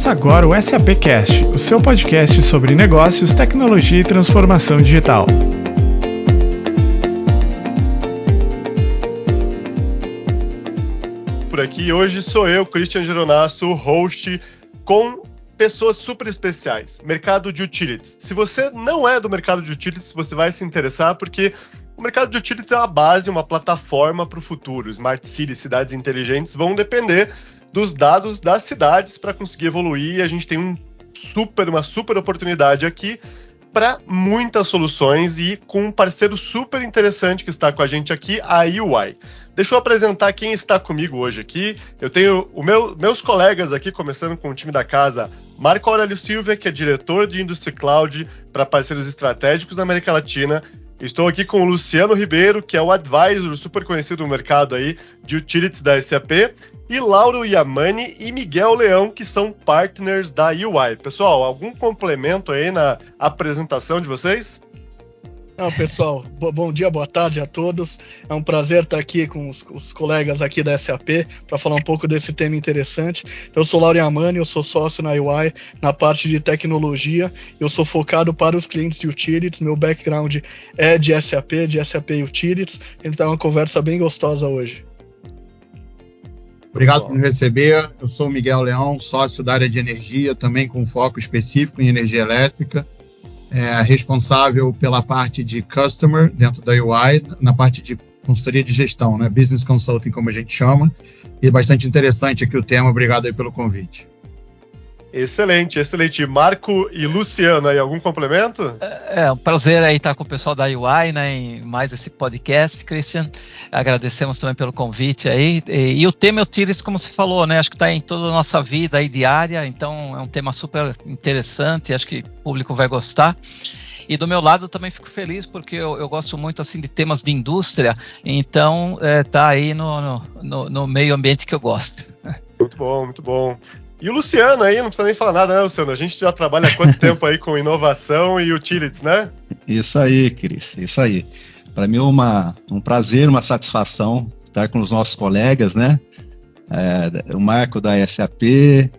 Começa agora o SAP Cast, o seu podcast sobre negócios, tecnologia e transformação digital. Por aqui hoje sou eu, Christian Geronasso, host com pessoas super especiais. Mercado de utilities. Se você não é do mercado de utilities, você vai se interessar porque o mercado de utilities é uma base, uma plataforma para o futuro. Smart cities, cidades inteligentes vão depender dos dados das cidades para conseguir evoluir. E a gente tem um super, uma super oportunidade aqui para muitas soluções e com um parceiro super interessante que está com a gente aqui, a UI. Deixa eu apresentar quem está comigo hoje aqui. Eu tenho o meu, meus colegas aqui, começando com o time da casa, Marco Aurélio Silva, que é diretor de Industry Cloud para parceiros estratégicos na América Latina. Estou aqui com o Luciano Ribeiro, que é o advisor super conhecido no mercado aí de utilities da SAP, e Lauro Yamani e Miguel Leão, que são partners da UI. Pessoal, algum complemento aí na apresentação de vocês? Não, pessoal, bom dia, boa tarde a todos. É um prazer estar aqui com os, os colegas aqui da SAP para falar um pouco desse tema interessante. Eu sou Laura Amani, eu sou sócio na UI na parte de tecnologia. Eu sou focado para os clientes de utilities. Meu background é de SAP, de SAP Utilities. Então é uma conversa bem gostosa hoje. Obrigado por me receber. Eu sou Miguel Leão, sócio da área de energia, também com foco específico em energia elétrica é responsável pela parte de customer dentro da UI, na parte de consultoria de gestão, né? Business Consulting, como a gente chama. E bastante interessante aqui o tema. Obrigado aí pelo convite. Excelente, excelente. Marco e Luciano, aí algum complemento? É, é um prazer aí estar com o pessoal da UI, né, em mais esse podcast, Christian. Agradecemos também pelo convite aí. E, e o tema Utilities, como você falou, né, acho que está em toda a nossa vida aí diária, então é um tema super interessante, acho que o público vai gostar. E do meu lado também fico feliz porque eu, eu gosto muito assim de temas de indústria, então é, tá aí no, no, no meio ambiente que eu gosto. Muito bom, muito bom. E o Luciano aí, não precisa nem falar nada, né, Luciano? A gente já trabalha há quanto tempo aí com inovação e utilities, né? Isso aí, Cris, isso aí. Para mim é uma, um prazer, uma satisfação estar com os nossos colegas, né? É, o Marco da SAP,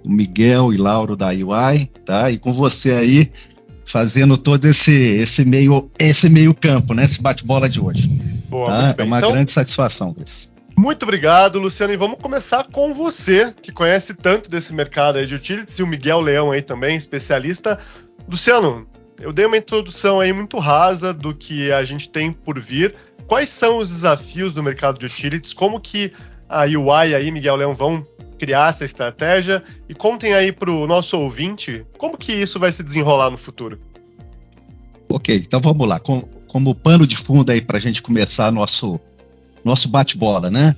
o Miguel e Lauro da UI, tá? E com você aí fazendo todo esse esse meio esse meio campo, né? Esse bate-bola de hoje. Boa, tá? É uma então, grande satisfação, Cris. Muito obrigado, Luciano. E vamos começar com você, que conhece tanto desse mercado de utilities, e o Miguel Leão aí também, especialista. Luciano, eu dei uma introdução aí muito rasa do que a gente tem por vir. Quais são os desafios do mercado de utilities? Como que a UI aí, Miguel Leão, vão criar essa estratégia? E contem aí para o nosso ouvinte como que isso vai se desenrolar no futuro. Ok, então vamos lá. Como, como pano de fundo aí para a gente começar nosso nosso bate-bola, né?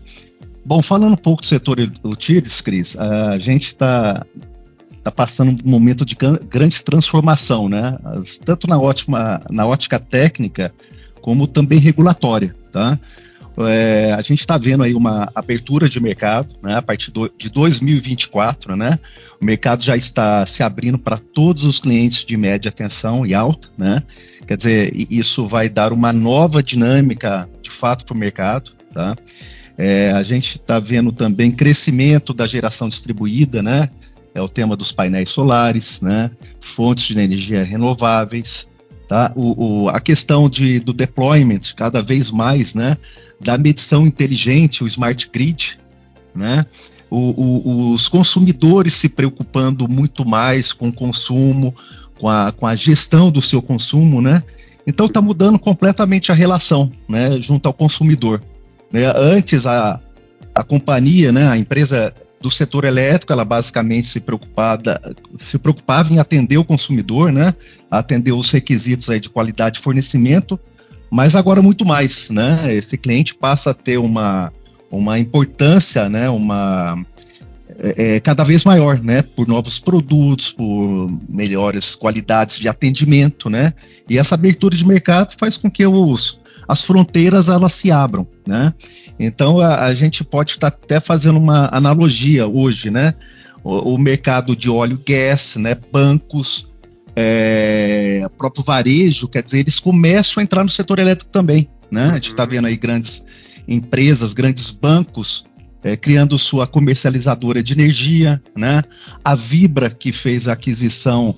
Bom, falando um pouco do setor utilities, Cris, a gente está tá passando um momento de grande transformação, né? Tanto na, ótima, na ótica técnica, como também regulatória, tá? É, a gente está vendo aí uma abertura de mercado, né? A partir do, de 2024, né? O mercado já está se abrindo para todos os clientes de média tensão e alta, né? Quer dizer, isso vai dar uma nova dinâmica fato para o mercado. Tá? É, a gente está vendo também crescimento da geração distribuída, né? É o tema dos painéis solares, né? Fontes de energia renováveis, tá? O, o, a questão de, do deployment, cada vez mais, né? Da medição inteligente, o smart grid, né? O, os consumidores se preocupando muito mais com o consumo, com a, com a gestão do seu consumo, né? Então está mudando completamente a relação, né, junto ao consumidor. Né? Antes a, a companhia, né, a empresa do setor elétrico, ela basicamente se preocupada, se preocupava em atender o consumidor, né, atender os requisitos aí de qualidade de fornecimento, mas agora muito mais, né? Esse cliente passa a ter uma, uma importância, né, uma é, é, cada vez maior, né? Por novos produtos, por melhores qualidades de atendimento, né? E essa abertura de mercado faz com que os, as fronteiras elas se abram, né? Então a, a gente pode estar tá até fazendo uma analogia hoje, né? O, o mercado de óleo e gás, né? Bancos, é, próprio varejo, quer dizer, eles começam a entrar no setor elétrico também, né? A gente está vendo aí grandes empresas, grandes bancos é, criando sua comercializadora de energia, né? A Vibra, que fez a aquisição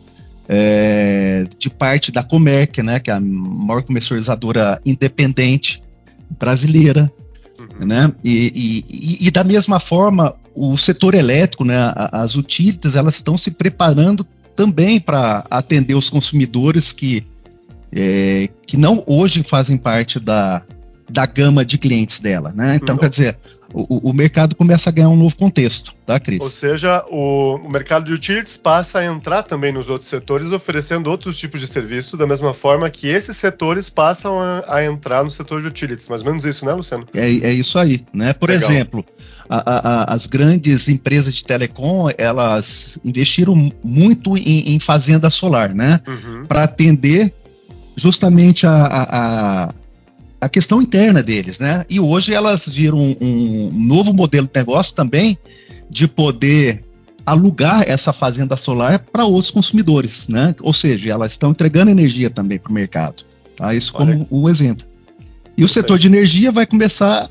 é, de parte da Comerc, né? Que é a maior comercializadora independente brasileira, uhum. né? E, e, e, da mesma forma, o setor elétrico, né? As utilities, elas estão se preparando também para atender os consumidores que é, que não hoje fazem parte da, da gama de clientes dela, né? Então, quer dizer, o, o, mercado começa a ganhar um novo contexto, tá, Cris? Ou seja, o, o, mercado de utilities passa a entrar também nos outros setores, oferecendo outros tipos de serviço, da mesma forma que esses setores passam a, a entrar no setor de utilities. Mais ou menos isso, né, Luciano? É, é isso aí, né? Por Legal. exemplo, a, a, as grandes empresas de telecom, elas investiram muito em, em fazenda solar, né? Uhum. Para atender justamente a, a a questão interna deles, né? E hoje elas viram um, um novo modelo de negócio também de poder alugar essa fazenda solar para outros consumidores, né? Ou seja, elas estão entregando energia também para o mercado. Tá? Isso Olha. como um exemplo. E o setor de energia vai começar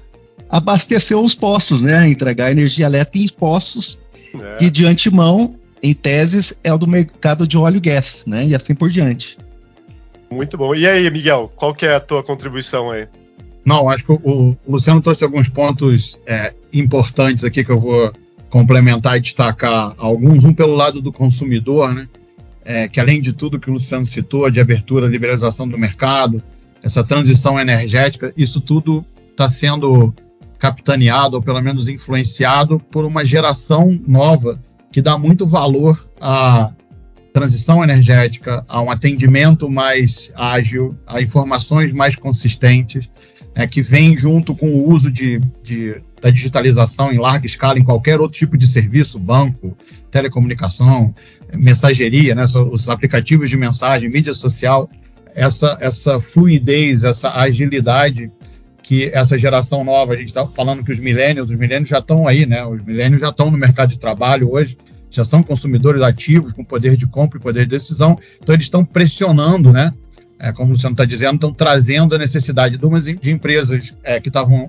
a abastecer os postos, né? Entregar energia elétrica em postos é. que de antemão, em teses, é o do mercado de óleo e gás, né? E assim por diante. Muito bom. E aí, Miguel, qual que é a tua contribuição aí? Não, acho que o, o Luciano trouxe alguns pontos é, importantes aqui que eu vou complementar e destacar alguns. Um pelo lado do consumidor, né? É, que além de tudo que o Luciano citou, de abertura, liberalização do mercado, essa transição energética, isso tudo está sendo capitaneado, ou pelo menos influenciado, por uma geração nova que dá muito valor a transição energética, a um atendimento mais ágil, a informações mais consistentes, né, que vem junto com o uso de, de, da digitalização em larga escala em qualquer outro tipo de serviço, banco, telecomunicação, mensageria, né, os aplicativos de mensagem, mídia social, essa, essa fluidez, essa agilidade que essa geração nova, a gente está falando que os milênios, os milênios já estão aí, né? Os milênios já estão no mercado de trabalho hoje, já são consumidores ativos, com poder de compra e poder de decisão, então eles estão pressionando, né? É, como o Luciano está dizendo, estão trazendo a necessidade de, umas, de empresas é, que estavam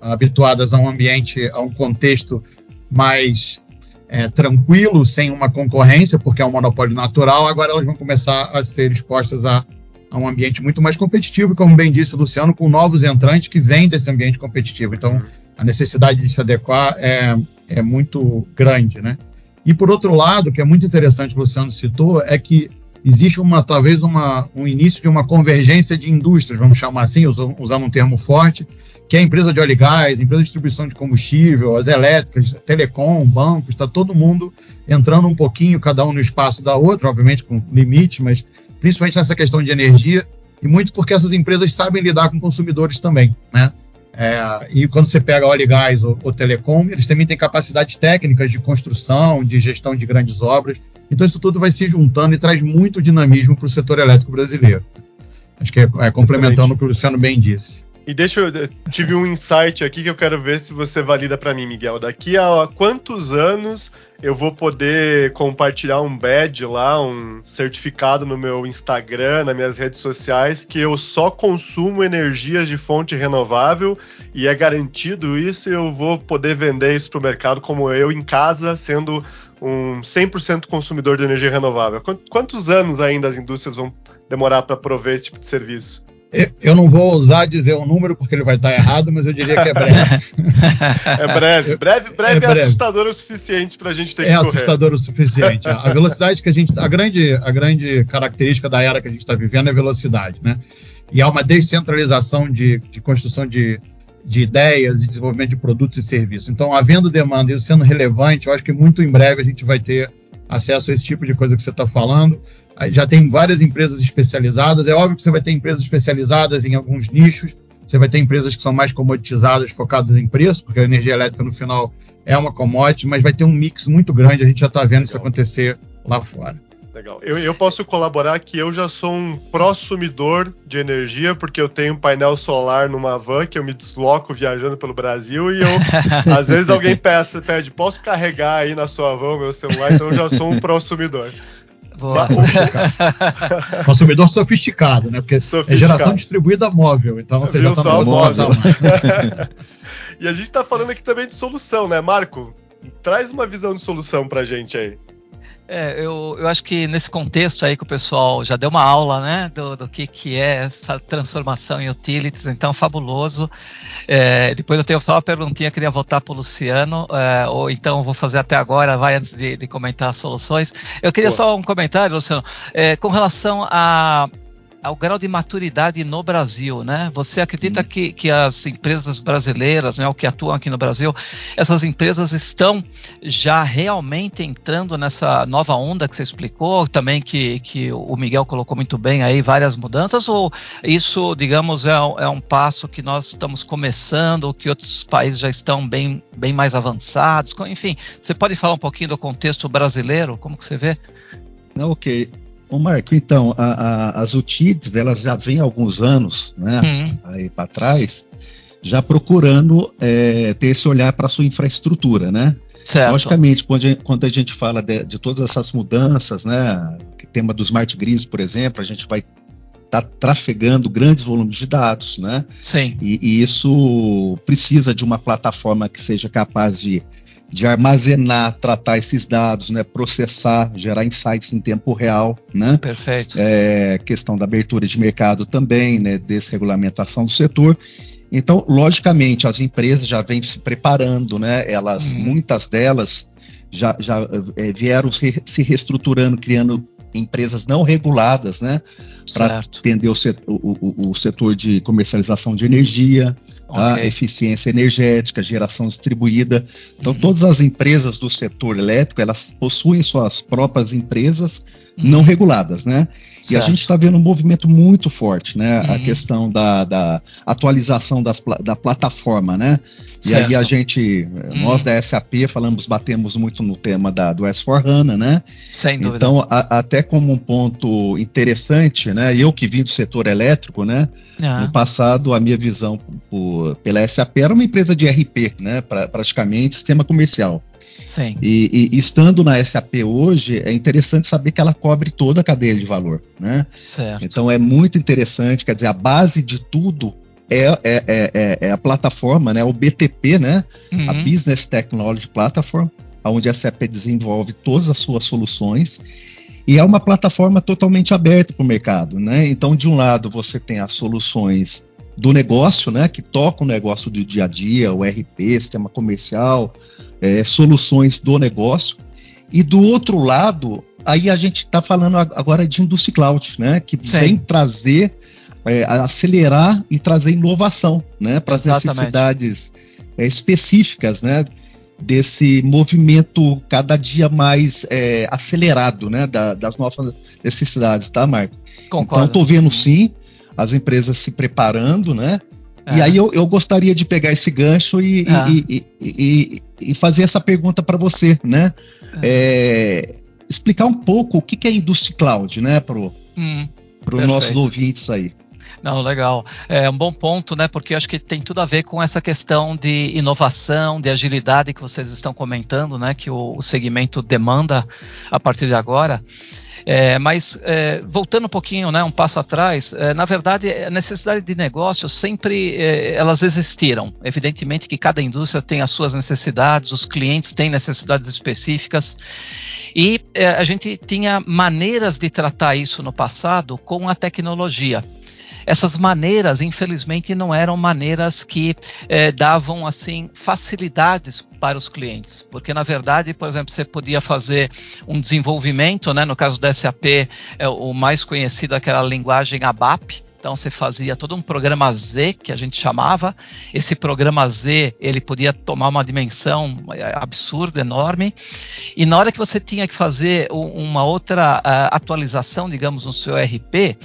habituadas a um ambiente, a um contexto mais é, tranquilo, sem uma concorrência, porque é um monopólio natural, agora elas vão começar a ser expostas a, a um ambiente muito mais competitivo, como bem disse o Luciano, com novos entrantes que vêm desse ambiente competitivo. Então, a necessidade de se adequar é, é muito grande, né? E por outro lado, que é muito interessante o Luciano citou, é que existe uma talvez uma, um início de uma convergência de indústrias, vamos chamar assim, usando um termo forte, que é a empresa de óleo e gás, empresa de distribuição de combustível, as elétricas, telecom, bancos, está todo mundo entrando um pouquinho, cada um no espaço da outra, obviamente com limite, mas principalmente nessa questão de energia, e muito porque essas empresas sabem lidar com consumidores também, né? É, e quando você pega óleo e gás ou, ou telecom, eles também têm capacidades técnicas de construção, de gestão de grandes obras. Então isso tudo vai se juntando e traz muito dinamismo para o setor elétrico brasileiro. Acho que é, é complementando o que o Luciano bem disse. E deixa eu. Tive um insight aqui que eu quero ver se você valida para mim, Miguel. Daqui a quantos anos eu vou poder compartilhar um badge lá, um certificado no meu Instagram, nas minhas redes sociais, que eu só consumo energias de fonte renovável e é garantido isso e eu vou poder vender isso para o mercado como eu em casa, sendo um 100% consumidor de energia renovável. Quantos anos ainda as indústrias vão demorar para prover esse tipo de serviço? Eu não vou ousar dizer o número porque ele vai estar errado, mas eu diria que é breve. é breve. Breve, breve é, breve. é assustador o suficiente para a gente ter é que correr. É assustador o suficiente. A velocidade que a gente. A grande, a grande característica da era que a gente está vivendo é velocidade, né? E há uma descentralização de, de construção de, de ideias e desenvolvimento de produtos e serviços. Então, havendo demanda e sendo relevante, eu acho que muito em breve a gente vai ter acesso a esse tipo de coisa que você está falando já tem várias empresas especializadas. É óbvio que você vai ter empresas especializadas em alguns nichos, você vai ter empresas que são mais comoditizadas, focadas em preço, porque a energia elétrica no final é uma commodity, mas vai ter um mix muito grande. A gente já está vendo isso acontecer lá fora. Legal. Eu, eu, posso colaborar que eu já sou um prosumidor de energia, porque eu tenho um painel solar numa van que eu me desloco viajando pelo Brasil e eu, às vezes alguém peça, pede, posso carregar aí na sua van o meu celular, então eu já sou um prosumidor. Boa. Sofisticado. Consumidor sofisticado, né? Porque é geração distribuída móvel, então você já está no móvel. E a gente está falando aqui também de solução, né, Marco? Traz uma visão de solução para a gente aí. É, eu, eu acho que nesse contexto aí que o pessoal já deu uma aula, né, do, do que, que é essa transformação em utilities, então fabuloso. É, depois eu tenho só uma perguntinha, queria voltar para o Luciano, é, ou então vou fazer até agora, vai antes de, de comentar as soluções. Eu queria Boa. só um comentário, Luciano, é, com relação a ao grau de maturidade no Brasil, né? Você acredita hum. que, que as empresas brasileiras, né, o que atuam aqui no Brasil, essas empresas estão já realmente entrando nessa nova onda que você explicou, também que, que o Miguel colocou muito bem aí, várias mudanças, ou isso, digamos, é, é um passo que nós estamos começando, ou que outros países já estão bem, bem mais avançados? Enfim, você pode falar um pouquinho do contexto brasileiro, como que você vê? Ok. Ô Marco, então, a, a, as utilities, elas já vêm há alguns anos, né, uhum. aí para trás, já procurando é, ter esse olhar para a sua infraestrutura, né? Certo. Logicamente, quando a gente, quando a gente fala de, de, todas essas mudanças, né, tema dos smart grids, por exemplo, a gente vai estar tá trafegando grandes volumes de dados, né? Sim. E, e isso precisa de uma plataforma que seja capaz de de armazenar, tratar esses dados, né, processar, gerar insights em tempo real, né? Perfeito. É, questão da abertura de mercado também, né, desregulamentação do setor. Então, logicamente, as empresas já vêm se preparando, né? Elas, hum. muitas delas já, já é, vieram se reestruturando, criando empresas não reguladas, né, para atender o setor, o, o, setor, de comercialização de energia, tá? okay. eficiência energética, geração distribuída. Então, uhum. todas as empresas do setor elétrico, elas possuem suas próprias empresas uhum. não reguladas, né? Certo. E a gente está vendo um movimento muito forte, né? Uhum. A questão da, da atualização das, da plataforma, né? E aí a gente, uhum. nós da SAP falamos, batemos muito no tema da, do S4HANA, né? Sem dúvida. Então, a, até como um ponto interessante, né? Eu que vim do setor elétrico, né? Uhum. No passado, a minha visão por, pela SAP era uma empresa de RP, né? Pra, praticamente sistema comercial. Sim. E, e, estando na SAP hoje, é interessante saber que ela cobre toda a cadeia de valor, né? Certo. Então é muito interessante, quer dizer, a base de tudo é, é, é, é, é a plataforma, né? O BTP, né? Uhum. A Business Technology Platform, onde a SAP desenvolve todas as suas soluções e é uma plataforma totalmente aberta para o mercado, né? Então, de um lado, você tem as soluções do negócio, né, que toca o negócio do dia a dia, o RP, sistema comercial, é, soluções do negócio. E do outro lado, aí a gente está falando agora de Industry Cloud, né, que Sim. vem trazer, é, acelerar e trazer inovação, né, para as necessidades é, específicas, né, desse movimento cada dia mais é, acelerado, né, da, das novas necessidades, tá, Marco? Concordo. Então, estou vendo sim as empresas se preparando, né? É. E aí eu, eu, gostaria de pegar esse gancho e, e, e, e fazer essa pergunta para você, né? É. é. explicar um pouco o que, que é Industry Cloud, né, para hum, os nossos ouvintes aí. Não, legal. É um bom ponto, né? Porque acho que tem tudo a ver com essa questão de inovação, de agilidade que vocês estão comentando, né? Que o, o segmento demanda a partir de agora. É, mas é, voltando um pouquinho, né, um passo atrás, é, na verdade a necessidade de negócio sempre é, elas existiram. Evidentemente que cada indústria tem as suas necessidades, os clientes têm necessidades específicas e é, a gente tinha maneiras de tratar isso no passado com a tecnologia essas maneiras, infelizmente, não eram maneiras que eh, davam assim facilidades para os clientes, porque na verdade, por exemplo, você podia fazer um desenvolvimento, né? No caso da SAP, é o mais conhecido aquela linguagem ABAP, então você fazia todo um programa Z que a gente chamava. Esse programa Z ele podia tomar uma dimensão eh, absurda, enorme. E na hora que você tinha que fazer uma outra uh, atualização, digamos, no seu RP,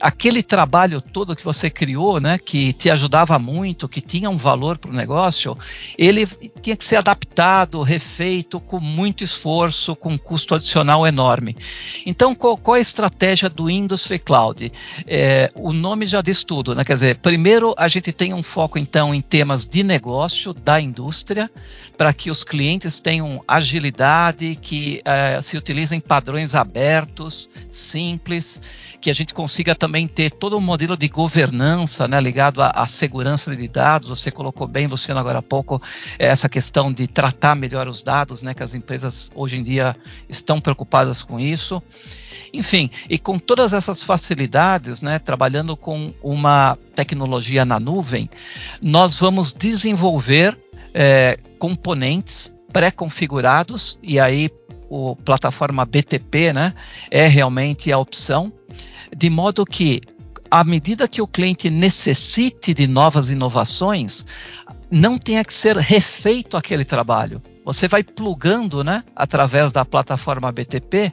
aquele trabalho todo que você criou, né, que te ajudava muito, que tinha um valor para o negócio, ele tinha que ser adaptado, refeito com muito esforço, com um custo adicional enorme. Então, qual, qual a estratégia do Industry Cloud? É, o nome já diz tudo, né? Quer dizer, primeiro a gente tem um foco então em temas de negócio da indústria, para que os clientes tenham agilidade, que uh, se utilizem padrões abertos, simples, que a gente consiga também ter todo um modelo de governança, né, ligado à, à segurança de dados. Você colocou bem, Luciano, agora há pouco, essa questão de tratar melhor os dados, né, que as empresas hoje em dia estão preocupadas com isso. Enfim, e com todas essas facilidades, né, trabalhando com uma tecnologia na nuvem, nós vamos desenvolver é, componentes pré-configurados e aí o plataforma BTP, né, é realmente a opção, de modo que à medida que o cliente necessite de novas inovações, não tenha que ser refeito aquele trabalho. Você vai plugando, né, através da plataforma BTP,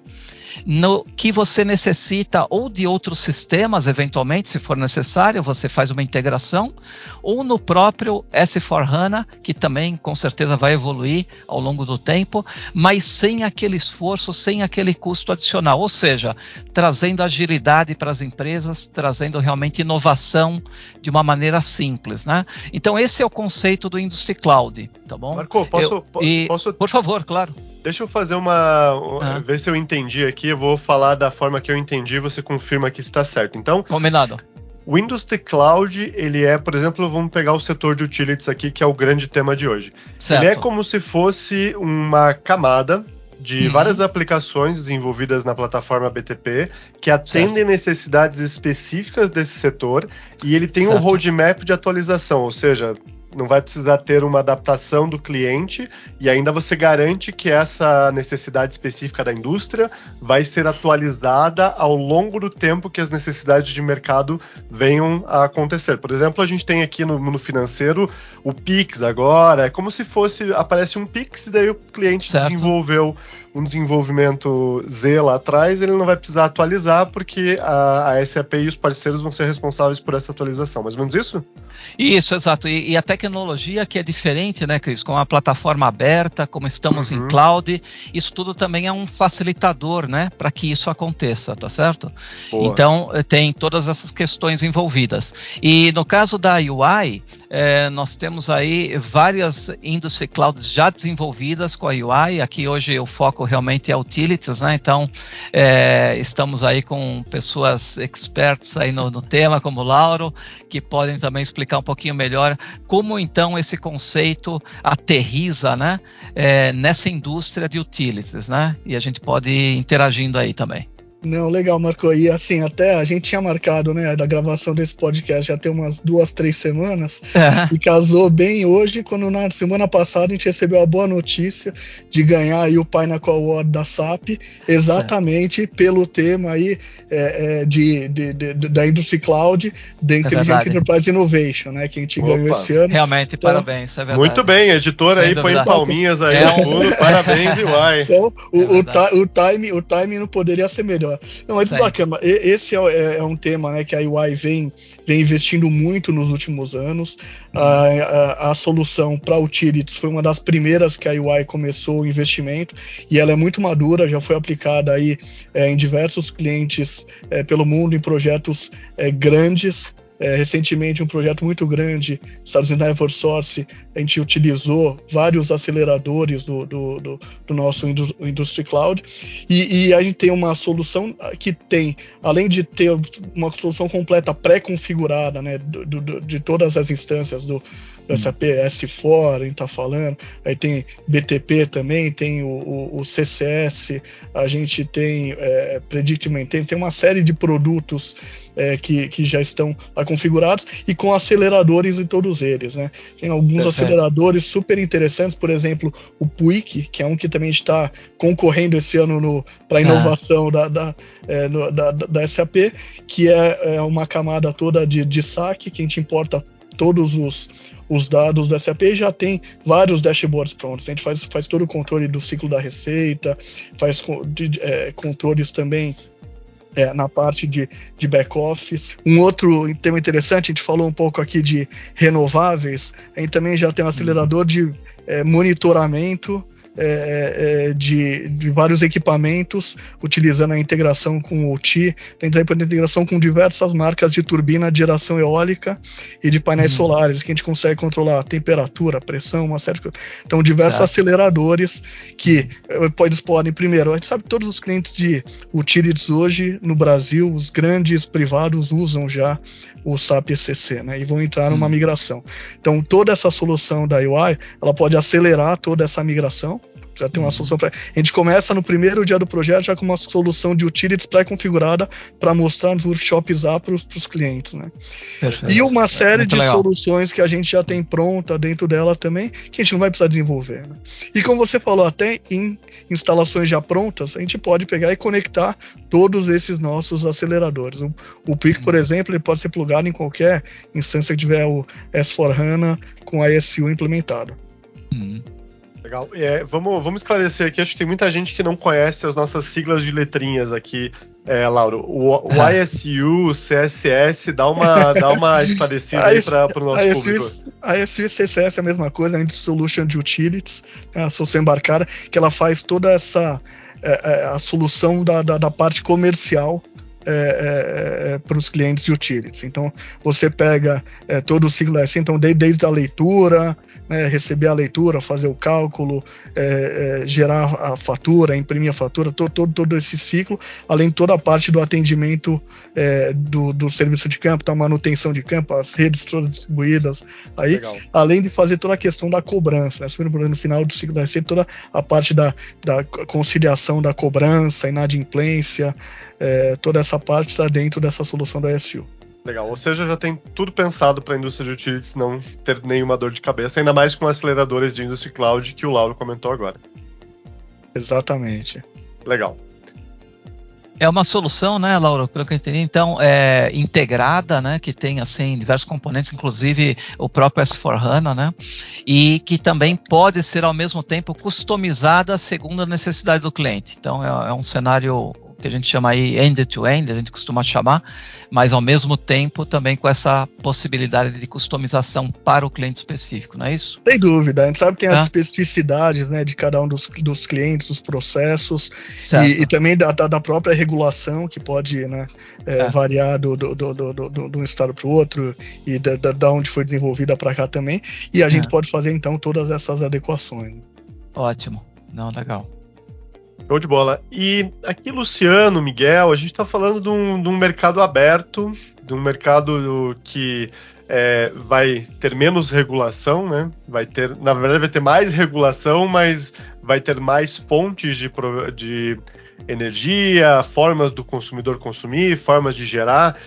no que você necessita ou de outros sistemas, eventualmente, se for necessário, você faz uma integração, ou no próprio S4HANA, que também com certeza vai evoluir ao longo do tempo, mas sem aquele esforço, sem aquele custo adicional, ou seja, trazendo agilidade para as empresas, trazendo realmente inovação de uma maneira simples, né? Então esse é o conceito do Industry Cloud, tá bom? Marco, posso, eu, e, posso... Por favor, claro. Deixa eu fazer uma. Ah. Ver se eu entendi aqui. Eu vou falar da forma que eu entendi você confirma que está certo. Então. Combinado. O Industry Cloud, ele é, por exemplo, vamos pegar o setor de utilities aqui, que é o grande tema de hoje. Certo. Ele é como se fosse uma camada de uhum. várias aplicações desenvolvidas na plataforma BTP que atendem certo. necessidades específicas desse setor e ele tem certo. um roadmap de atualização, ou seja, não vai precisar ter uma adaptação do cliente e ainda você garante que essa necessidade específica da indústria vai ser atualizada ao longo do tempo que as necessidades de mercado venham a acontecer. Por exemplo, a gente tem aqui no mundo financeiro o Pix agora, é como se fosse aparece um Pix e daí o cliente certo. desenvolveu um desenvolvimento Z lá atrás, ele não vai precisar atualizar porque a, a SAP e os parceiros vão ser responsáveis por essa atualização. Mais ou menos isso? Isso, exato. E, e, a tecnologia que é diferente, né, Cris? Com a plataforma aberta, como estamos uhum. em cloud, isso tudo também é um facilitador, né, para que isso aconteça, tá certo? Boa. Então, eh, tem todas essas questões envolvidas. E no caso da UI, é, nós temos aí várias industry clouds já desenvolvidas com a UI. Aqui hoje o foco realmente é utilities, né? Então é, estamos aí com pessoas experts aí no, no, tema, como o Lauro, que podem também explicar um pouquinho melhor como então esse conceito aterriza, né? É, nessa indústria de utilities, né? E a gente pode ir interagindo aí também. Não, legal, Marco. E assim, até a gente tinha marcado, né, da gravação desse podcast já tem umas duas, três semanas. É. E casou bem hoje, quando na semana passada a gente recebeu a boa notícia de ganhar aí o Pinnacle Award da SAP, exatamente é. pelo tema aí é, é de, de, de, da Industry Cloud, da Intelligent Enterprise Innovation, né, que a gente Opa. ganhou esse ano. Realmente, então, parabéns, é verdade. Muito bem, editora aí, põe palminhas aí é no fundo, parabéns, UI. Então, o, o, o, time, o time não poderia ser melhor. Não, mas bacana. Esse é, é, é, um tema né, que a UI vem, vem investindo muito nos últimos anos. Uhum. A, a, a, solução para utilities foi uma das primeiras que a UI começou o investimento e ela é muito madura, já foi aplicada aí é, em diversos clientes é, pelo mundo, em projetos é, grandes. É, recentemente, um projeto muito grande, Estados Unidos for Source, a gente utilizou vários aceleradores do, do, do, do nosso Industry Cloud. E, e, a gente tem uma solução que tem, além de ter uma solução completa pré-configurada né, de todas as instâncias do, do SAP S4, a gente está falando, aí tem BTP também, tem o, o, o CCS, a gente tem é, Predict Maintain, tem uma série de produtos é, que, que já estão configurados e com aceleradores em todos eles. Né? Tem alguns aceleradores super interessantes, por exemplo, o Puig, que é um que também está concorrendo esse ano para a ah. inovação ah. da, da, é, no, da, da, SAP, que é, é uma camada toda de, de saque, que a gente importa todos os, os dados da SAP e já tem vários dashboards prontos. A gente faz, faz todo o controle do ciclo da receita, faz de, é, controles também é, na parte de, de back-office. Um outro tema interessante, a gente falou um pouco aqui de renováveis, a gente também já tem um acelerador de é, monitoramento é, é, de, de, vários equipamentos, utilizando a integração com o TI, tem a integração com diversas marcas de turbina de geração eólica e de painéis uhum. solares, que a gente consegue controlar a temperatura, a pressão, uma série de coisas. Então, diversos certo. aceleradores que eh, eles podem, primeiro, a gente sabe que todos os clientes de utilities hoje no Brasil, os grandes privados usam já o SAP ECC, né, e vão entrar numa uhum. migração. Então, toda essa solução da UI, ela pode acelerar toda essa migração, já tem uma solução para. A gente começa no primeiro dia do projeto já com uma solução de utilities pré-configurada para mostrar nos workshops A para os clientes, né? Perfeito. E uma série de legal. soluções que a gente já tem pronta dentro dela também, que a gente não vai precisar desenvolver. Né? E como você falou, até em instalações já prontas, a gente pode pegar e conectar todos esses nossos aceleradores. O, o PIC, por uhum. exemplo, ele pode ser plugado em qualquer instância que tiver o S4HANA com a ISU implementado. Uhum. Legal. É, vamos, vamos esclarecer aqui, acho que tem muita gente que não conhece as nossas siglas de letrinhas aqui, é, Lauro. O, o ISU, o CSS, dá uma, dá uma esclarecida aí para o nosso ISU, público. A ISU e CSS é a mesma coisa, a Solution de Utilities, né, a solução embarcada, que ela faz toda essa é, é, a solução da, da, da parte comercial é, é, é, para os clientes de utilities. Então, você pega é, todo o ciclo S, então, desde, desde a leitura, né, receber a leitura, fazer o cálculo, é, é, gerar a fatura, imprimir a fatura, todo, todo, todo, esse ciclo, além de toda a parte do atendimento é, do, do, serviço de campo, da manutenção de campo, as redes todas distribuídas, aí, além de fazer toda a questão da cobrança, né, no final do ciclo da receita, toda a parte da, da conciliação da cobrança, inadimplência, é, toda essa parte está dentro dessa solução da SU. Legal, ou seja, já tem tudo pensado para a indústria de utilities não ter nenhuma dor de cabeça, ainda mais com aceleradores de Industry Cloud que o Lauro comentou agora. Exatamente. Legal. É uma solução, né, Laura, pelo que eu entendi, então, é, integrada, né, que tem, assim, diversos componentes, inclusive o próprio S4HANA, né, e que também pode ser, ao mesmo tempo, customizada segundo a necessidade do cliente. Então, é, é um cenário que a gente chama aí end-to-end, -end, a gente costuma chamar, mas ao mesmo tempo também com essa possibilidade de customização para o cliente específico, não é isso? Sem dúvida, a gente sabe que tem as especificidades né, de cada um dos, dos clientes, dos processos, e, e, também da, da, própria regulação, que pode né, é, é. variar do, do, do, do, do um estado para o outro, e da, da, onde foi desenvolvida para cá também, e a gente é. pode fazer então todas essas adequações. Ótimo, não, legal. Show de bola. E aqui, Luciano, Miguel, a gente está falando de um, de um, mercado aberto, de um mercado que é, vai ter menos regulação, né? Vai ter, na verdade, vai ter mais regulação, mas vai ter mais fontes de, de energia, formas do consumidor consumir, formas de gerar.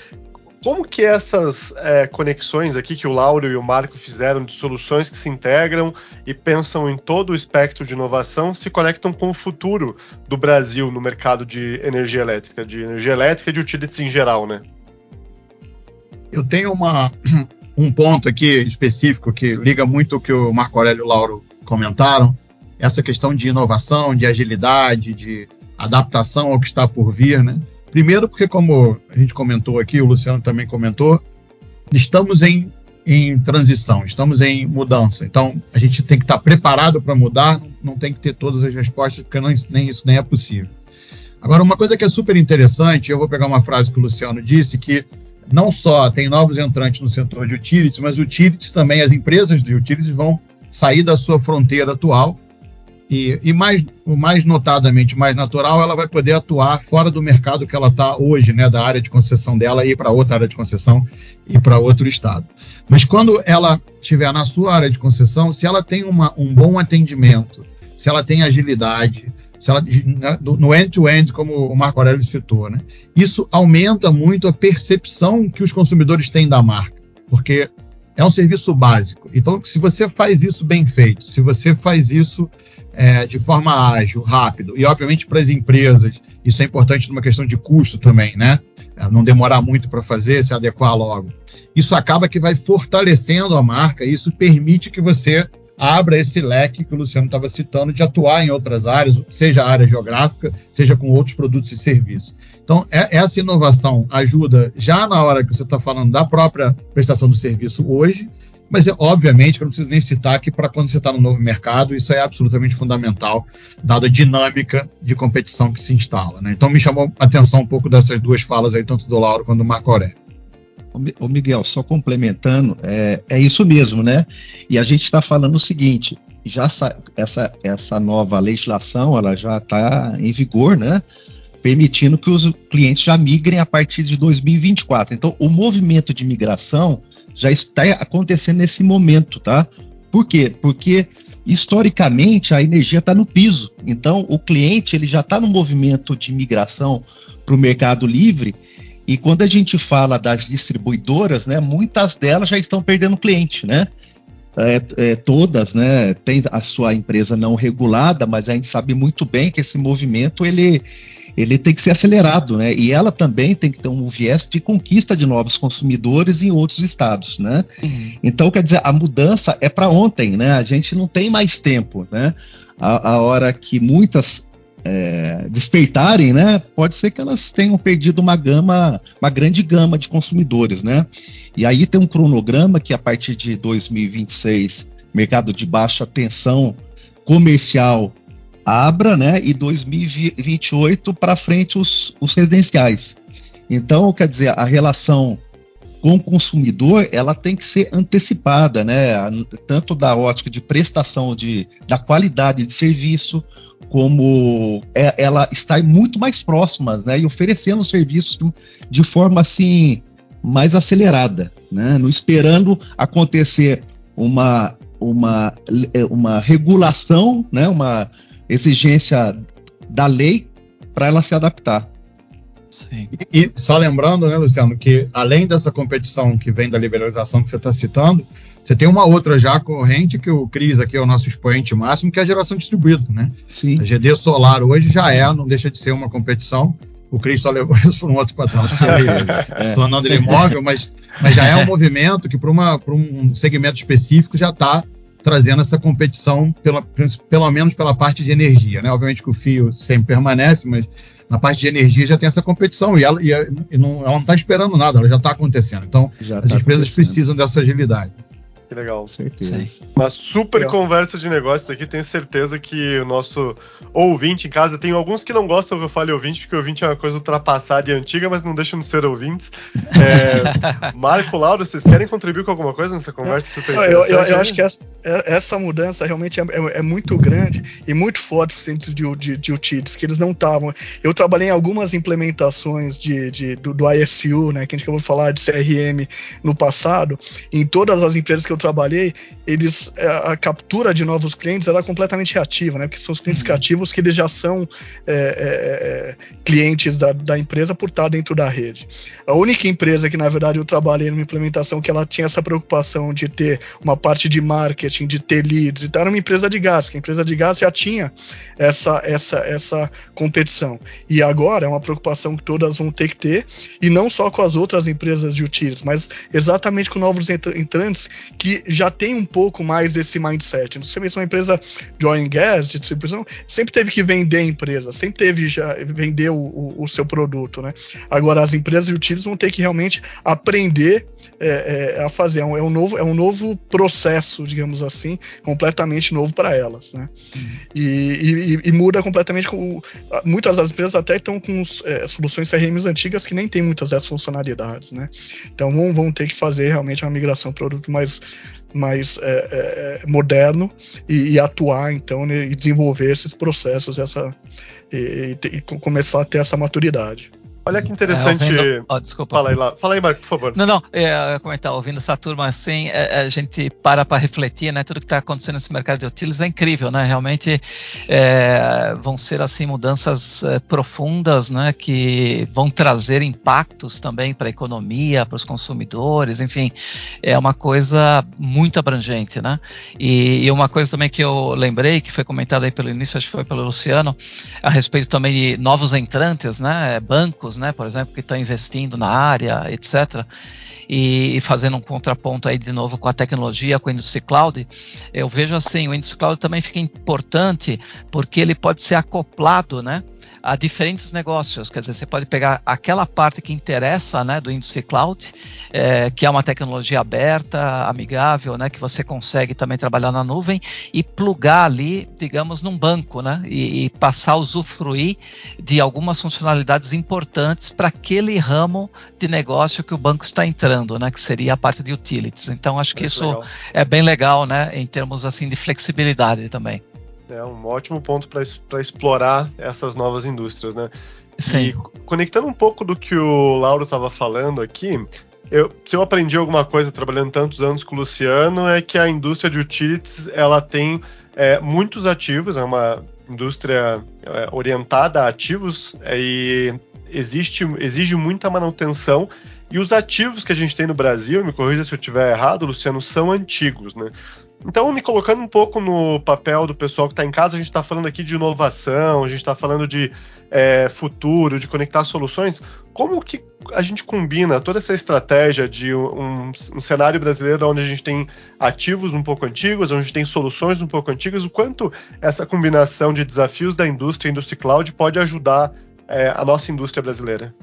Como que essas é, conexões aqui que o Lauro e o Marco fizeram de soluções que se integram e pensam em todo o espectro de inovação se conectam com o futuro do Brasil no mercado de energia elétrica, de energia elétrica e de utilities em geral, né? Eu tenho uma, um ponto aqui específico que liga muito o que o Marco Aurélio e o Lauro comentaram, essa questão de inovação, de agilidade, de adaptação ao que está por vir, né? Primeiro, porque, como a gente comentou aqui, o Luciano também comentou, estamos em, em transição, estamos em mudança. Então, a gente tem que estar preparado para mudar, não tem que ter todas as respostas, porque não, nem isso nem é possível. Agora, uma coisa que é super interessante, eu vou pegar uma frase que o Luciano disse, que não só tem novos entrantes no setor de utilities, mas utilities também, as empresas de utilities vão sair da sua fronteira atual e, e mais, mais notadamente, mais natural, ela vai poder atuar fora do mercado que ela está hoje, né, da área de concessão dela, e para outra área de concessão e para outro estado. Mas quando ela estiver na sua área de concessão, se ela tem uma, um bom atendimento, se ela tem agilidade, se ela, né, no end-to-end, -end, como o Marco Aurélio citou, né, isso aumenta muito a percepção que os consumidores têm da marca, porque é um serviço básico. Então, se você faz isso bem feito, se você faz isso é, de forma ágil, rápido, e obviamente para as empresas, isso é importante numa questão de custo também, né? É, não demorar muito para fazer, se adequar logo. Isso acaba que vai fortalecendo a marca, e isso permite que você abra esse leque que o Luciano estava citando de atuar em outras áreas, seja a área geográfica, seja com outros produtos e serviços. Então, é, essa inovação ajuda já na hora que você está falando da própria prestação do serviço hoje, Mas, é, obviamente, eu não preciso nem citar que para quando você está no novo mercado, isso é absolutamente fundamental, dada a dinâmica de competição que se instala. Né? Então, me chamou a atenção um pouco dessas duas falas aí, tanto do Lauro quanto do Marco Aurélio. Ô Miguel, só complementando, é, é isso mesmo, né? E a gente está falando o seguinte: já essa, essa nova legislação ela já está em vigor, né? Permitindo que os clientes já migrem a partir de 2024. Então, o movimento de migração já está acontecendo nesse momento, tá? Por quê? Porque historicamente a energia está no piso. Então, o cliente ele já está no movimento de migração para o mercado livre e quando a gente fala das distribuidoras, né, muitas delas já estão perdendo cliente, né? É, é, todas, né, tem a sua empresa não regulada, mas a gente sabe muito bem que esse movimento ele, ele tem que ser acelerado, né? E ela também tem que ter um viés de conquista de novos consumidores em outros estados, né? Uhum. Então, quer dizer, a mudança é para ontem, né? A gente não tem mais tempo, né? A, a hora que muitas é, despertarem, né, pode ser que elas tenham perdido uma gama, uma grande gama de consumidores, né? E aí tem um cronograma que a partir de 2026, mercado de baixa tensão comercial abra, né? E 2028 para frente os, os residenciais. Então, quer dizer, a relação com o consumidor ela tem que ser antecipada, né? Tanto da ótica de prestação de, da qualidade de serviço, como é, ela estar muito mais próximas, né? E oferecendo serviços de, de forma assim mais acelerada, né? Não esperando acontecer uma uma, uma regulação, né? Uma exigência da lei para ela se adaptar. Sim. E, e, só lembrando, né, Luciano, que além dessa competição que vem da liberalização que você está citando, você tem uma outra já corrente que o Cris aqui é o nosso expoente máximo, que é a geração distribuída, né? Sim. A GD Solar hoje já é, não deixa de ser uma competição. O Cris só levou isso para um outro patrão, é. tornando ele imóvel, mas, mas já é um movimento que para um segmento específico já está trazendo essa competição, pela, pelo menos pela parte de energia. Né? Obviamente que o fio sempre permanece, mas na parte de energia já tem essa competição e ela, e, e não, ela não está esperando nada, ela já está acontecendo. Então, já as tá empresas precisam dessa agilidade. Que legal. Certeza. Sim. Uma super legal. conversa de negócios aqui. Tenho certeza que o nosso ouvinte em casa, tem alguns que não gostam que eu fale ouvinte, porque ouvinte é uma coisa ultrapassada e antiga, mas não deixam de ser ouvintes. É, Marco, Lauro, vocês querem contribuir com alguma coisa nessa conversa super eu, eu, eu, eu acho que essa, é, essa mudança realmente é, é, é, muito grande e muito forte dentro de, de, de utilities, que eles não estavam. Eu trabalhei em algumas implementações de, de do, do, ISU, né, que a gente acabou de falar de CRM no passado, em todas as empresas que eu trabalhei, eles é, a captura de novos clientes era completamente reativa, né? Porque são os clientes uhum. cativos que eles já são é, é, é, clientes da, da, empresa por estar dentro da rede. A única empresa que, na verdade, eu trabalhei numa implementação que ela tinha essa preocupação de ter uma parte de marketing, de ter leads, então era uma empresa de gás, que a empresa de gás já tinha essa, essa, essa competição. E agora é uma preocupação que todas vão ter que ter, e não só com as outras empresas de utilities, mas exatamente com novos entrantes que que já tem um pouco mais desse mindset. Você vê, uma empresa and gas, de distribuição, sempre teve que vender a empresa, sempre teve já vender o, o, o seu produto, né? Agora as empresas de utilities vão ter que realmente aprender é, é, a fazer. É um, é um, novo, é um novo processo, digamos assim, completamente novo para elas, né? Uhum. E, e, e, muda completamente. Com, muitas das empresas até estão com é, soluções CRMs antigas que nem tem muitas dessas funcionalidades, né? Então vão, vão ter que fazer realmente uma migração para produto mais mais é, é, moderno e, e, atuar então né, e desenvolver esses processos essa e, e, e, começar a ter essa maturidade. Olha que interessante. É, ouvindo... oh, desculpa. Fala aí, lá. Fala aí, Marco, por favor. Não, não, é, ia comentar, ouvindo essa turma assim, é, a gente para para refletir, né? Tudo que está acontecendo nesse mercado de utilities é incrível, né? Realmente é, vão ser assim mudanças é, profundas, né? Que vão trazer impactos também para a economia, para os consumidores, enfim, é uma coisa muito abrangente, né? E, e, uma coisa também que eu lembrei, que foi comentada aí pelo início, acho que foi pelo Luciano, a respeito também de novos entrantes, né? Bancos né, por exemplo, que estão investindo na área, etc. E, e, fazendo um contraponto aí de novo com a tecnologia, com o Industry Cloud, eu vejo assim, o Industry Cloud também fica importante porque ele pode ser acoplado, né, a diferentes negócios. Quer dizer, você pode pegar aquela parte que interessa né, do Industry Cloud, é, que é uma tecnologia aberta, amigável, né, que você consegue também trabalhar na nuvem, e plugar ali, digamos, num banco, né, e, e passar a usufruir de algumas funcionalidades importantes para aquele ramo de negócio que o banco está entrando, né, que seria a parte de utilities. Então, acho que Muito isso legal. é bem legal, né, em termos assim de flexibilidade também. É um ótimo ponto para explorar essas novas indústrias, né? Sim. E conectando um pouco do que o Lauro estava falando aqui, eu, se eu aprendi alguma coisa trabalhando tantos anos com o Luciano, é que a indústria de utilities ela tem é, muitos ativos, é uma indústria é, orientada a ativos é, e existe, exige muita manutenção. E os ativos que a gente tem no Brasil, me corrija se eu estiver errado, Luciano, são antigos, né? Então, me colocando um pouco no papel do pessoal que está em casa, a gente está falando aqui de inovação, a gente está falando de é, futuro, de conectar soluções. Como que a gente combina toda essa estratégia de um, um, cenário brasileiro onde a gente tem ativos um pouco antigos, onde a gente tem soluções um pouco antigas, o quanto essa combinação de desafios da indústria e indústria cloud pode ajudar é, a nossa indústria brasileira?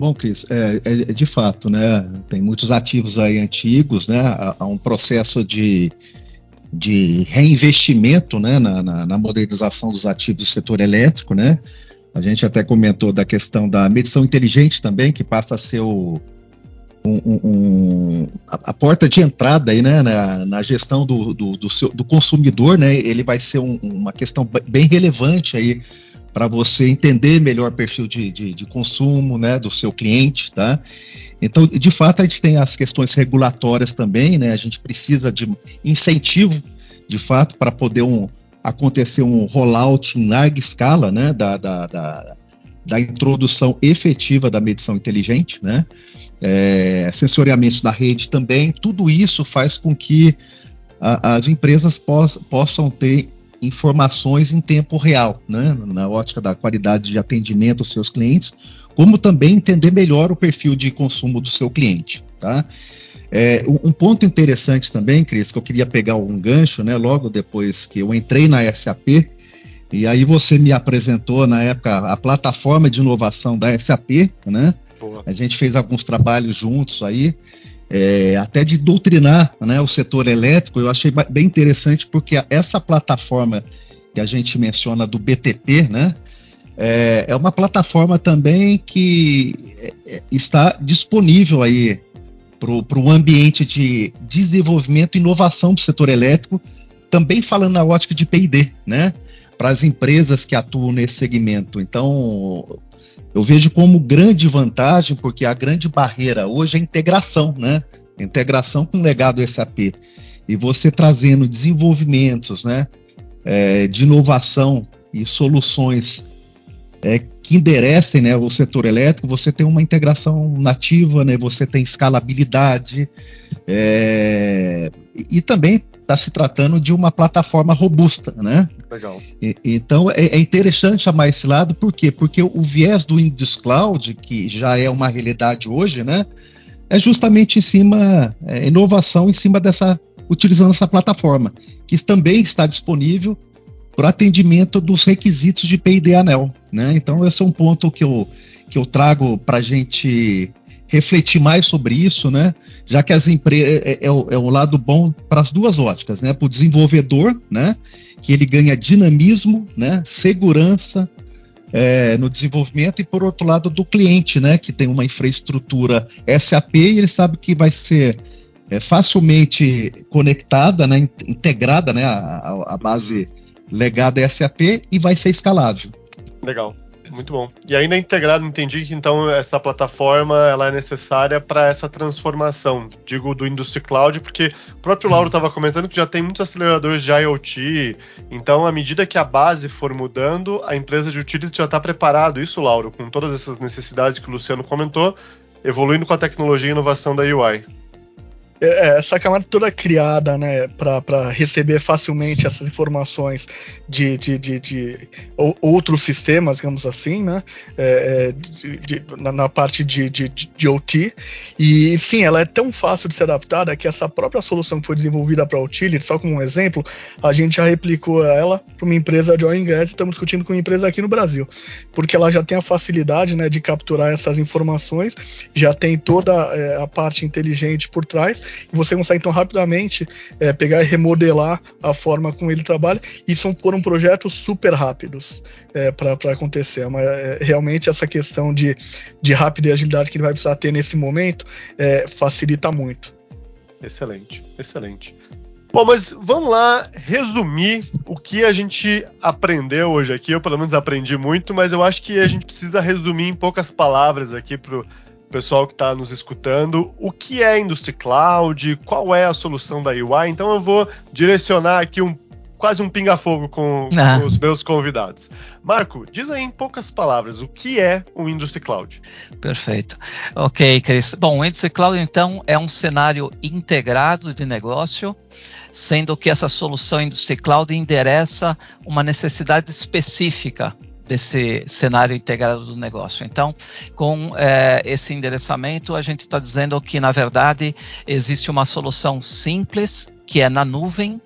Bom, Cris, é, é, é, de fato, né? Tem muitos ativos aí antigos, né? Há, um processo de, de reinvestimento, né? Na, na, na, modernização dos ativos do setor elétrico, né? A gente até comentou da questão da medição inteligente também, que passa a ser o, um, um, a, a, porta de entrada aí, né, na, na gestão do, do, do, seu, do, consumidor, né? Ele vai ser um, uma questão bem relevante aí para você entender melhor o perfil de, de, de, consumo né, do seu cliente. Tá? Então, de fato, a gente tem as questões regulatórias também, né? a gente precisa de incentivo, de fato, para poder um, acontecer um rollout em larga escala né, da, da, da, da introdução efetiva da medição inteligente, né? É, sensoriamento da rede também, tudo isso faz com que a, as empresas poss, possam ter informações em tempo real, né, na ótica da qualidade de atendimento aos seus clientes, como também entender melhor o perfil de consumo do seu cliente. Tá? É, um ponto interessante também, Cris, que eu queria pegar um gancho, né, logo depois que eu entrei na SAP, e aí você me apresentou na época a plataforma de inovação da SAP, né? Boa. A gente fez alguns trabalhos juntos aí é, até de doutrinar né, o setor elétrico, eu achei bem interessante porque essa plataforma que a gente menciona do BTP, né, é, é uma plataforma também que é, é, está disponível aí para o ambiente de desenvolvimento e inovação do setor elétrico, também falando na ótica de P&D, né, para as empresas que atuam nesse segmento. Então, eu vejo como grande vantagem, porque a grande barreira hoje é a integração, né? Integração com o legado SAP. E você trazendo desenvolvimentos, né? É, de inovação e soluções é, que enderecem né, o setor elétrico, você tem uma integração nativa, né, você tem escalabilidade, é, e também está se tratando de uma plataforma robusta, né? Legal. E, então é, é, interessante chamar esse lado, por quê? Porque o viés do Windows Cloud, que já é uma realidade hoje, né? É justamente em cima, é, inovação em cima dessa, utilizando essa plataforma, que também está disponível para atendimento dos requisitos de P&D Anel, né? Então esse é um ponto que eu, que eu trago para a gente refletir mais sobre isso, né? Já que as empresas é, é, é, o, é lado bom para as duas óticas, né? Para o desenvolvedor, né? Que ele ganha dinamismo, né? Segurança é, no desenvolvimento e por outro lado do cliente, né? Que tem uma infraestrutura SAP e ele sabe que vai ser é, facilmente conectada, né? Integrada, né? A, a base legada SAP e vai ser escalável. Legal. Muito bom. E ainda integrado, entendi que então essa plataforma ela é necessária para essa transformação, digo, do Industry Cloud, porque o próprio Lauro estava comentando que já tem muitos aceleradores de IoT, então à medida que a base for mudando, a empresa de utility já está preparado. Isso, Lauro, com todas essas necessidades que o Luciano comentou, evoluindo com a tecnologia e inovação da UI. É, é, essa camada toda criada né, para receber facilmente essas informações de, de, de, de outros sistemas, digamos assim, né, é, de, na, na, parte de, de, de, OT. E sim, ela é tão fácil de ser adaptada que essa própria solução que foi desenvolvida para Utility, só como um exemplo, a gente já replicou ela para uma empresa de oil gas e estamos discutindo com uma empresa aqui no Brasil, porque ela já tem a facilidade né, de capturar essas informações, já tem toda é, a parte inteligente por trás você consegue então rapidamente é, pegar e remodelar a forma como ele trabalha. E são foram projetos super rápidos é, para acontecer. Mas é, realmente essa questão de, de rápida e agilidade que ele vai precisar ter nesse momento é, facilita muito. Excelente, excelente. Bom, mas vamos lá resumir o que a gente aprendeu hoje aqui. Eu, pelo menos, aprendi muito, mas eu acho que a gente precisa resumir em poucas palavras aqui para pessoal que está nos escutando, o que é Industry Cloud, qual é a solução da UI. Então eu vou direcionar aqui um quase um pinga-fogo com, ah. com, os meus convidados. Marco, diz aí em poucas palavras o que é o Industry Cloud. Perfeito. Ok, Cris. Bom, o Industry Cloud então é um cenário integrado de negócio, sendo que essa solução Industry Cloud endereça uma necessidade específica desse cenário integrado do negócio. Então, com é, esse endereçamento, a gente está dizendo que, na verdade, existe uma solução simples, que é na nuvem,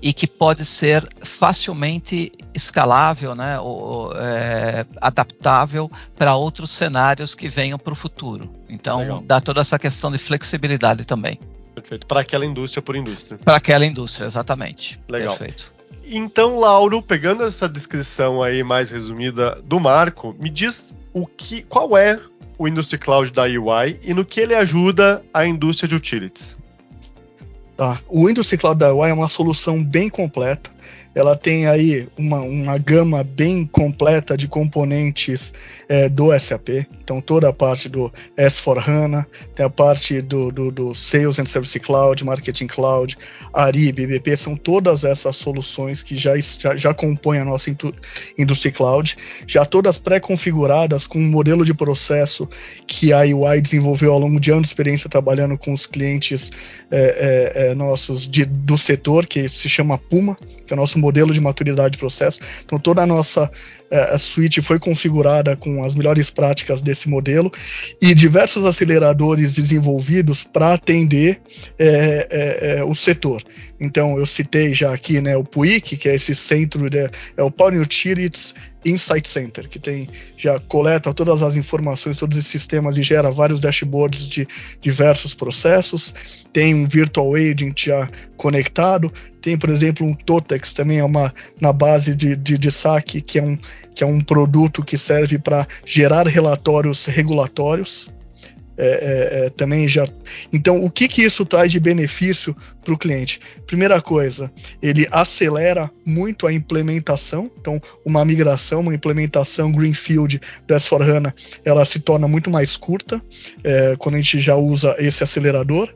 e que pode ser facilmente escalável, né, ou, é, adaptável para outros cenários que venham para o futuro. Então, Legal. dá toda essa questão de flexibilidade também. Perfeito. Para aquela indústria por indústria. Para aquela indústria, exatamente. Legal. Perfeito. Então, Lauro, pegando essa descrição aí mais resumida do Marco, me diz o que, qual é o Industry Cloud da UI e no que ele ajuda a indústria de utilities. Tá. O Industry Cloud da UI é uma solução bem completa ela tem aí uma, uma gama bem completa de componentes é, do SAP. Então, toda a parte do S4HANA, tem a parte do, do, do, Sales and Service Cloud, Marketing Cloud, ARI, BBP, são todas essas soluções que já, já, já compõem a nossa Industry Cloud, já todas pré-configuradas com um modelo de processo que a UI desenvolveu ao longo de anos de experiência trabalhando com os clientes é, é, é nossos de, do setor, que se chama Puma, que é o nosso modelo de maturidade de processo. Então, toda a nossa uh, suite foi configurada com as melhores práticas desse modelo e diversos aceleradores desenvolvidos para atender é, é, o setor. Então, eu citei já aqui né, o PUIC, que é esse centro, é o Power Utilities Insight Center, que tem já coleta todas as informações, todos esses sistemas e gera vários dashboards de diversos processos. Tem um Virtual Agent já conectado. Tem, por exemplo, um Totex, também é uma na base de, de, de saque, que é um, que é um produto que serve para gerar relatórios regulatórios. É, é, é, também já. Então, o que, que isso traz de benefício para o cliente? Primeira coisa, ele acelera muito a implementação. Então, uma migração, uma implementação Greenfield do S4HANA, ela se torna muito mais curta é, quando a gente já usa esse acelerador.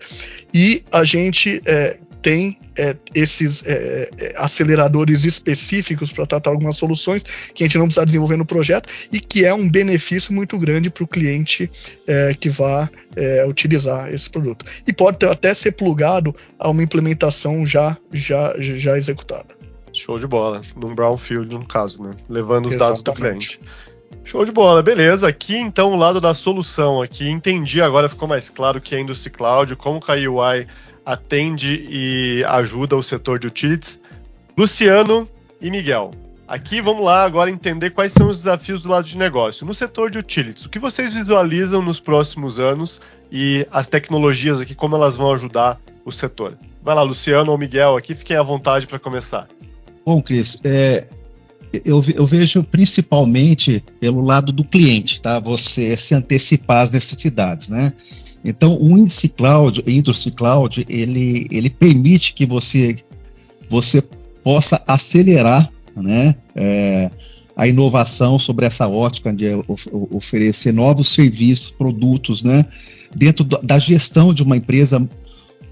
E a gente é, tem é, esses é, é, aceleradores específicos para tratar algumas soluções que a gente não precisa desenvolver no projeto e que é um benefício muito grande para o cliente é, que vá é, utilizar esse produto. E pode até ser plugado a uma implementação já, já, já executada. Show de bola. Num brownfield, no caso, né? Levando os Exatamente. dados do cliente. Show de bola, beleza. Aqui então o lado da solução aqui, entendi agora, ficou mais claro que é Industry Cloud, como que a UI atende e ajuda o setor de utilities. Luciano e Miguel. Aqui vamos lá agora entender quais são os desafios do lado de negócio. No setor de utilities, o que vocês visualizam nos próximos anos e as tecnologias aqui, como elas vão ajudar o setor? Vai lá, Luciano ou Miguel, aqui fiquem à vontade para começar. Bom, Cris, é, eu, eu, vejo principalmente pelo lado do cliente, tá? Você se antecipar às necessidades, né? Então, o índice cloud, industry cloud, ele, ele permite que você, você possa acelerar, né, é, a inovação sobre essa ótica de oferecer novos serviços, produtos, né, dentro da gestão de uma empresa.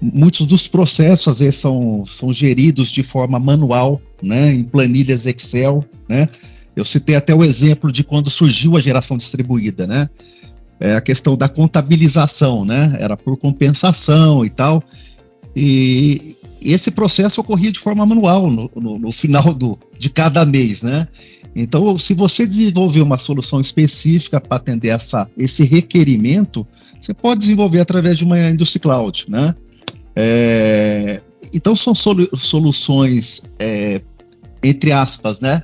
Muitos dos processos às vezes são, são geridos de forma manual, né, em planilhas Excel, né. Eu citei até o exemplo de quando surgiu a geração distribuída, né é, a questão da contabilização, né? Era por compensação e tal. E, esse processo ocorria de forma manual no, no, no, final do, de cada mês, né? Então, se você desenvolver uma solução específica para atender essa, esse requerimento, você pode desenvolver através de uma Industry Cloud, né? É, então, são solu soluções, é, entre aspas, né?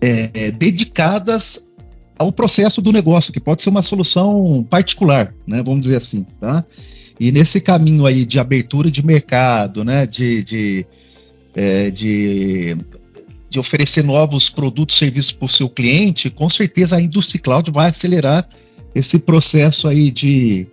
É, dedicadas ao processo do negócio, que pode ser uma solução particular, né? Vamos dizer assim, tá? E nesse caminho aí de abertura de mercado, né? De, de, é, de, de oferecer novos produtos e serviços para o seu cliente, com certeza a Industry Cloud vai acelerar esse processo aí de,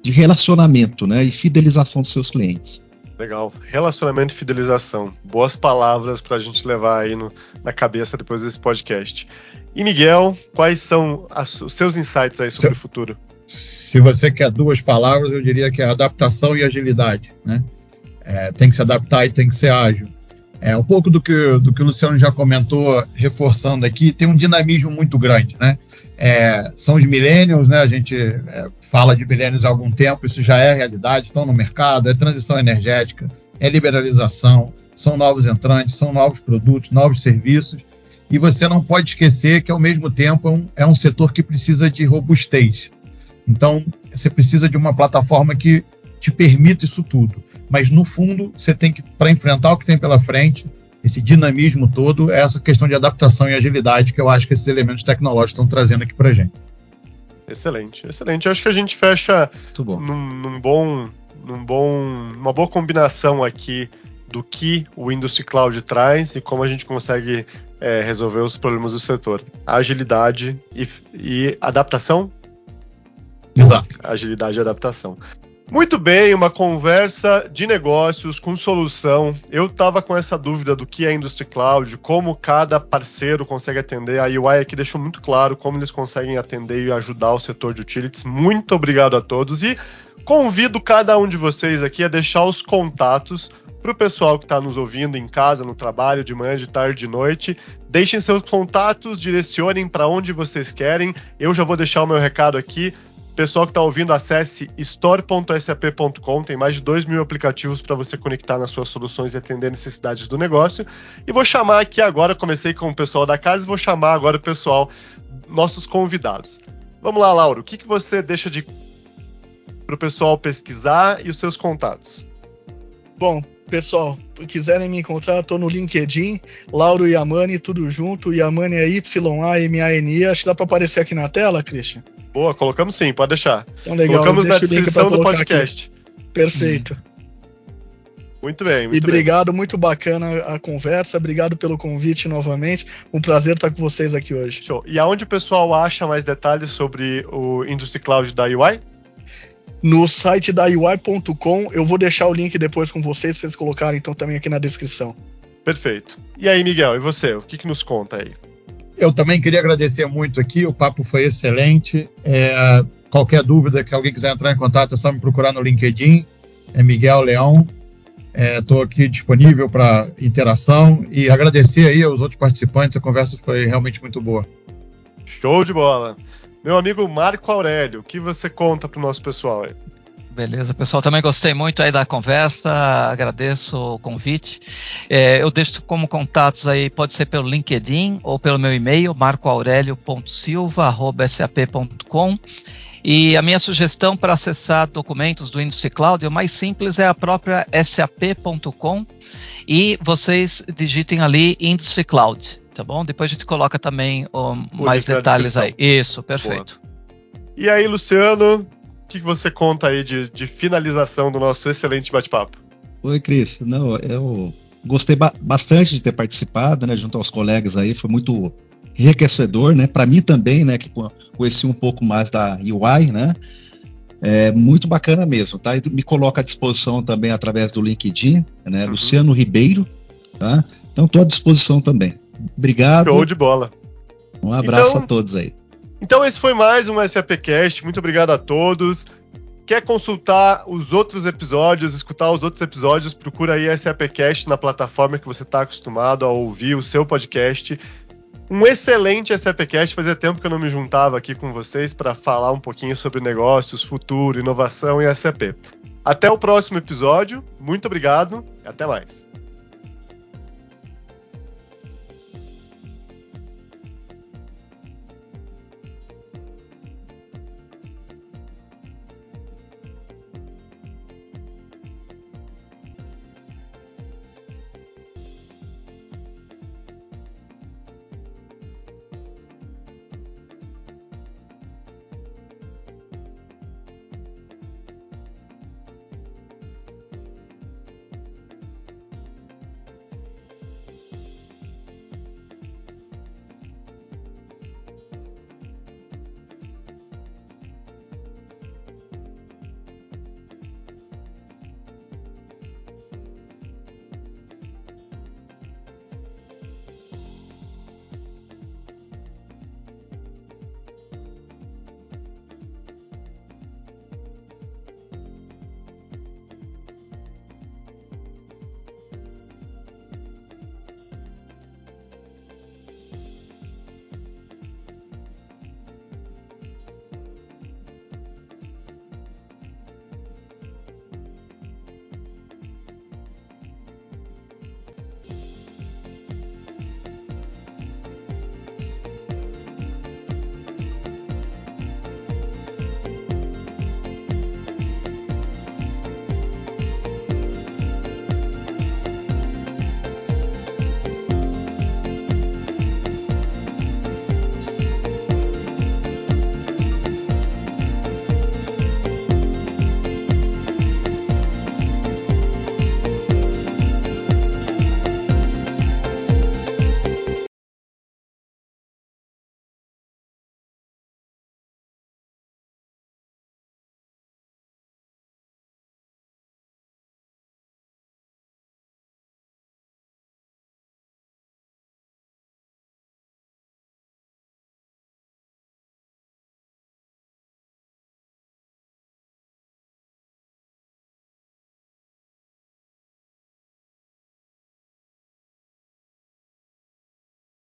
de relacionamento, né? E fidelização dos seus clientes. Legal. Relacionamento e fidelização. Boas palavras para a gente levar aí no, na cabeça depois desse podcast. E Miguel, quais são as, os seus insights aí sobre se, o futuro? Se você quer duas palavras, eu diria que é adaptação e agilidade. Né? É, tem que se adaptar e tem que ser ágil. É um pouco do que, do que o Luciano já comentou, reforçando aqui, tem um dinamismo muito grande, né? É, são os millennials, né? A gente é, fala de millennials há algum tempo, isso já é realidade, estão no mercado, é transição energética, é liberalização, são novos entrantes, são novos produtos, novos serviços, e você não pode esquecer que, ao mesmo tempo, é um, é um setor que precisa de robustez. Então, você precisa de uma plataforma que te permita isso tudo. Mas, no fundo, você tem que, para enfrentar o que tem pela frente, esse dinamismo todo, é essa questão de adaptação e agilidade que eu acho que esses elementos tecnológicos estão trazendo aqui para gente. Excelente, excelente. Eu acho que a gente fecha num, num, bom, num bom, uma boa combinação aqui do que o Industry Cloud traz e como a gente consegue é, resolver os problemas do setor. Agilidade e, e adaptação. Exato. Agilidade e adaptação. Muito bem, uma conversa de negócios com solução. Eu estava com essa dúvida do que é Industry Cloud, como cada parceiro consegue atender. A UI aqui deixou muito claro como eles conseguem atender e ajudar o setor de utilities. Muito obrigado a todos e convido cada um de vocês aqui a deixar os contatos para o pessoal que está nos ouvindo em casa, no trabalho, de manhã, de tarde, de noite. Deixem seus contatos, direcionem para onde vocês querem. Eu já vou deixar o meu recado aqui. Pessoal que está ouvindo, acesse store.sap.com. Tem mais de 2 mil aplicativos para você conectar nas suas soluções e atender necessidades do negócio. E vou chamar aqui agora, comecei com o pessoal da casa, vou chamar agora o pessoal, nossos convidados. Vamos lá, Lauro, o que, que você deixa de para o pessoal pesquisar e os seus contatos? Bom, pessoal, quiserem me encontrar, estou no LinkedIn, Lauro Yamani, tudo junto. Yamani é Y-A-M-A-N-I. Acho que dá para aparecer aqui na tela, Christian. Boa, colocamos sim, pode deixar. Então, legal. Colocamos na descrição do podcast. Aqui. Perfeito. Muito bem, muito E obrigado, bem. muito bacana a conversa. Obrigado pelo convite novamente. Um prazer estar com vocês aqui hoje. Show. E aonde o pessoal acha mais detalhes sobre o Industry Cloud da UI? No site da UI.com. Eu vou deixar o link depois com vocês, se vocês colocarem então também aqui na descrição. Perfeito. E aí, Miguel, e você? O que, que nos conta aí? Eu também queria agradecer muito aqui, o papo foi excelente. É, qualquer dúvida que alguém quiser entrar em contato, é só me procurar no LinkedIn, é Miguel Leão. Estou é, aqui disponível para interação e agradecer aí aos outros participantes, a conversa foi realmente muito boa. Show de bola. Meu amigo Marco Aurélio, o que você conta para o nosso pessoal aí? Beleza, pessoal, também gostei muito aí da conversa, agradeço o convite. É, eu deixo como contatos aí, pode ser pelo LinkedIn ou pelo meu e-mail, marcoaurelio.silva.sap.com. E a minha sugestão para acessar documentos do Industry Cloud, o mais simples é a própria sap.com e vocês digitem ali Industry Cloud, tá bom? Depois a gente coloca também mais detalhes aí. Isso, perfeito. Boa. E aí, Luciano, que, que você conta aí de, de finalização do nosso excelente bate-papo? Oi, Cris. Não, eu gostei ba bastante de ter participado, né, junto aos colegas aí, foi muito enriquecedor, né, para mim também, né, que conheci um pouco mais da UI, né, é muito bacana mesmo, tá? E me coloca à disposição também através do LinkedIn, né, uhum. Luciano Ribeiro, tá? Então estou à disposição também. Obrigado. Show de bola. Um abraço então, a todos aí. Então esse foi mais um SAPcast. Muito obrigado a todos. Quer consultar os outros episódios, escutar os outros episódios, procura aí SAPcast na plataforma que você está acostumado a ouvir o seu podcast. um excelente SAPcast. Fazia tempo que eu não me juntava aqui com vocês para falar um pouquinho sobre negócios, futuro, inovação e SAP. Até o próximo episódio. Muito obrigado e até mais.